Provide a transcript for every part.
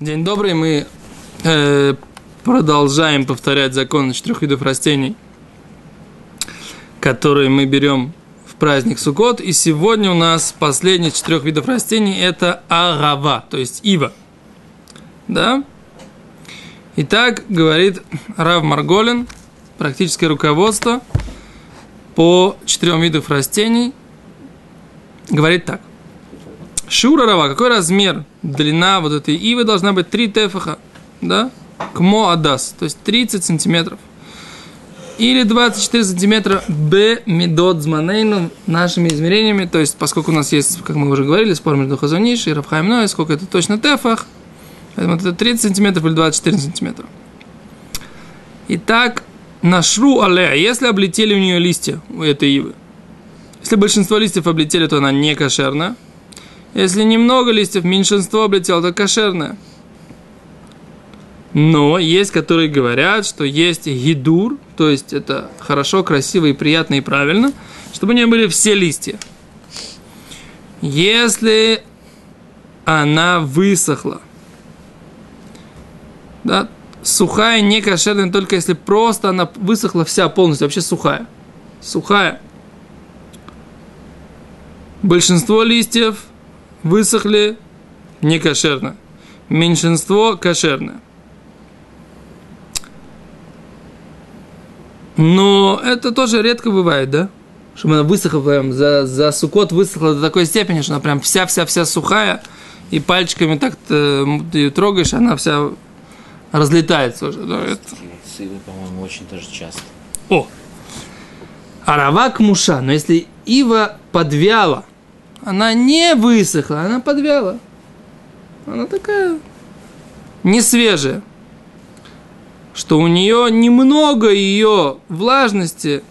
День добрый, мы э, продолжаем повторять законы четырех видов растений, которые мы берем в праздник Суккот. И сегодня у нас последний из четырех видов растений – это агава, то есть ива. Да? Итак, говорит Рав Марголин, практическое руководство по четырем видам растений, говорит так. Шура рава, какой размер, длина вот этой ивы должна быть 3 тефаха, да? Кмо адас, то есть 30 сантиметров. Или 24 сантиметра б медот зманейну нашими измерениями, то есть поскольку у нас есть, как мы уже говорили, спор между Хазуниш и Рафхаймной, сколько это точно тефах, поэтому это 30 сантиметров или 24 сантиметра. Итак, на шру але, если облетели у нее листья, у этой ивы, если большинство листьев облетели, то она не кошерная, если немного листьев, меньшинство облетело, то кошерное. Но есть, которые говорят, что есть гидур, то есть это хорошо, красиво и приятно и правильно, чтобы у нее были все листья. Если она высохла, да, сухая, не кошерная, только если просто она высохла вся полностью, вообще сухая. Сухая. Большинство листьев высохли не кошерно. Меньшинство кошерное. Но это тоже редко бывает, да? Чтобы она высохла прям, за, за сукот высохла до такой степени, что она прям вся-вся-вся сухая, и пальчиками так ты ее трогаешь, она вся разлетается уже. Да, это... Сывы, по-моему, очень даже часто. О! Аравак муша, но если ива подвяла, она не высохла, она подвяла. Она такая не свежая. Что у нее немного ее влажности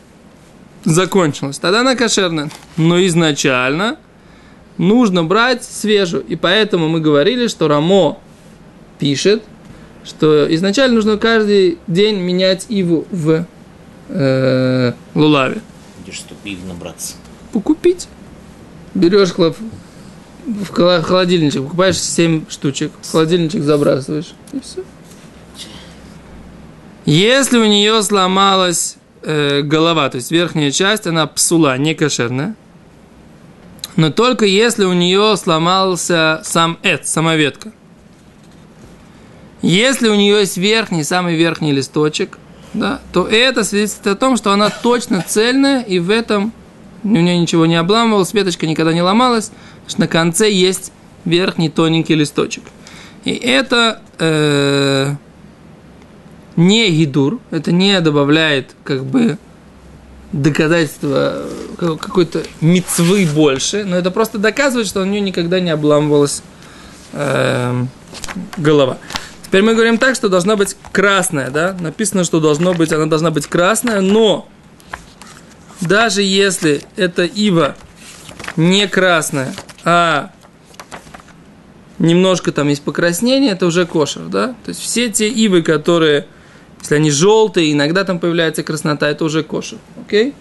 закончилось. Тогда она кошерная. Но изначально нужно брать свежую. И поэтому мы говорили, что Рамо пишет, что изначально нужно каждый день менять иву в э, лулаве. Где что пив набраться. Покупить берешь хлоп, в холодильничек, покупаешь 7 штучек, в холодильничек забрасываешь, и все. Если у нее сломалась э, голова, то есть верхняя часть, она псула, не кошерная, но только если у нее сломался сам эт, сама ветка. Если у нее есть верхний, самый верхний листочек, да, то это свидетельствует о том, что она точно цельная, и в этом у нее ничего не обламывалось, веточка никогда не ломалась, на конце есть верхний тоненький листочек. И это э, не гидур, это не добавляет как бы доказательства какой-то мецвы больше, но это просто доказывает, что у нее никогда не обламывалась э, голова. Теперь мы говорим так, что должна быть красная, да? Написано, что должно быть, она должна быть красная, но даже если эта ива не красная, а немножко там есть покраснение, это уже кошер, да? То есть все те ивы, которые, если они желтые, иногда там появляется краснота, это уже кошер, окей?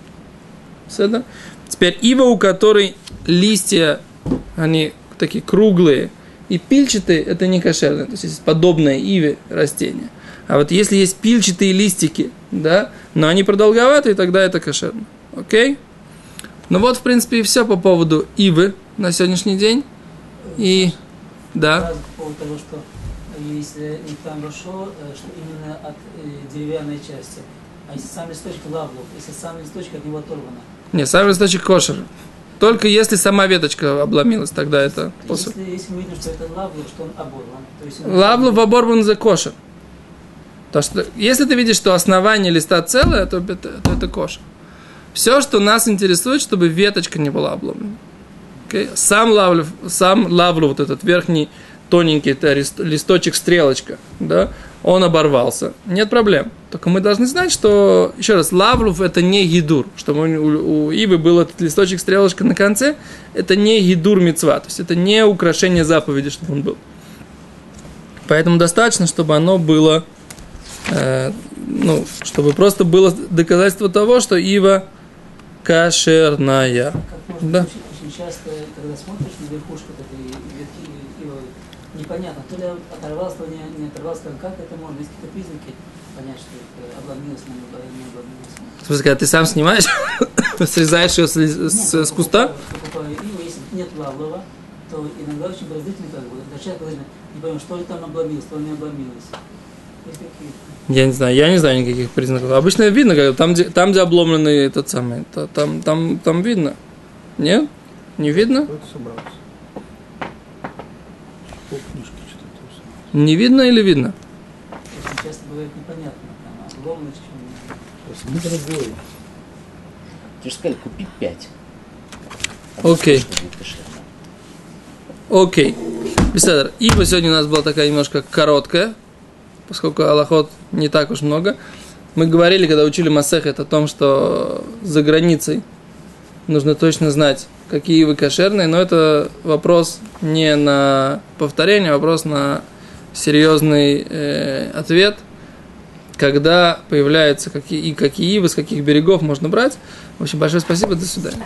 Все, Теперь ива, у которой листья, они такие круглые и пильчатые, это не кошерное, то есть есть подобное иве растение. А вот если есть пильчатые листики, да, но они продолговатые, тогда это кошерно. Окей? Ну вот, в принципе, и все по поводу Ивы на сегодняшний день. И да. По поводу того, что если не там вошел, э, что именно от э, деревянной части. А если сам листочек лавлов, если сам листочек от него оторвано. Не, сам листочек кошер. Только если сама веточка обломилась, тогда это. Если, если мы видим, что это лавлов, что он оборван. То есть он лавлов оборван за кошер. То, что, если ты видишь, что основание листа целое, то это, то это кошер. Все, что нас интересует, чтобы веточка не была обломлена. Okay? Сам, лавлю, сам лавлю, вот этот верхний тоненький это листочек стрелочка, да, он оборвался. Нет проблем. Только мы должны знать, что, еще раз, лавлов это не гидур, чтобы у, у Ивы был этот листочек стрелочка на конце, это не гидур мецва, то есть это не украшение заповеди, чтобы он был. Поэтому достаточно, чтобы оно было, э, ну, чтобы просто было доказательство того, что Ива можно Да. очень, часто, когда смотришь на верхушку этой ветки ивовой, непонятно, то ли оторвался, то ли не, не оторвался, как это можно, есть какие-то признаки понять, что это обломилось, но не обломилось. В смысле, когда ты сам снимаешь, срезаешь ее с, с- Нет, с куста? покупаю иву, если нет лавлова, то иногда очень подозрительно как бы. Человека подозрительно, не поймем, что ли там обломилось, что ли не обломилось. Я не знаю, я не знаю никаких признаков. Обычно видно, как там, где, там, где обломленный этот самый, то- там, там, там видно. Нет? Не видно? Не видно или видно? Часто бывает непонятно, там, обломность. Тебе же сказали, купи пять. Окей. Окей. Беседер. Ива сегодня у нас была такая немножко короткая, поскольку Аллахот не так уж много. Мы говорили, когда учили Масехет, о том, что за границей нужно точно знать, какие ивы кошерные, но это вопрос не на повторение, а вопрос на серьезный э, ответ, когда появляются какие, и какие ивы, с каких берегов можно брать. В общем, большое спасибо, до свидания.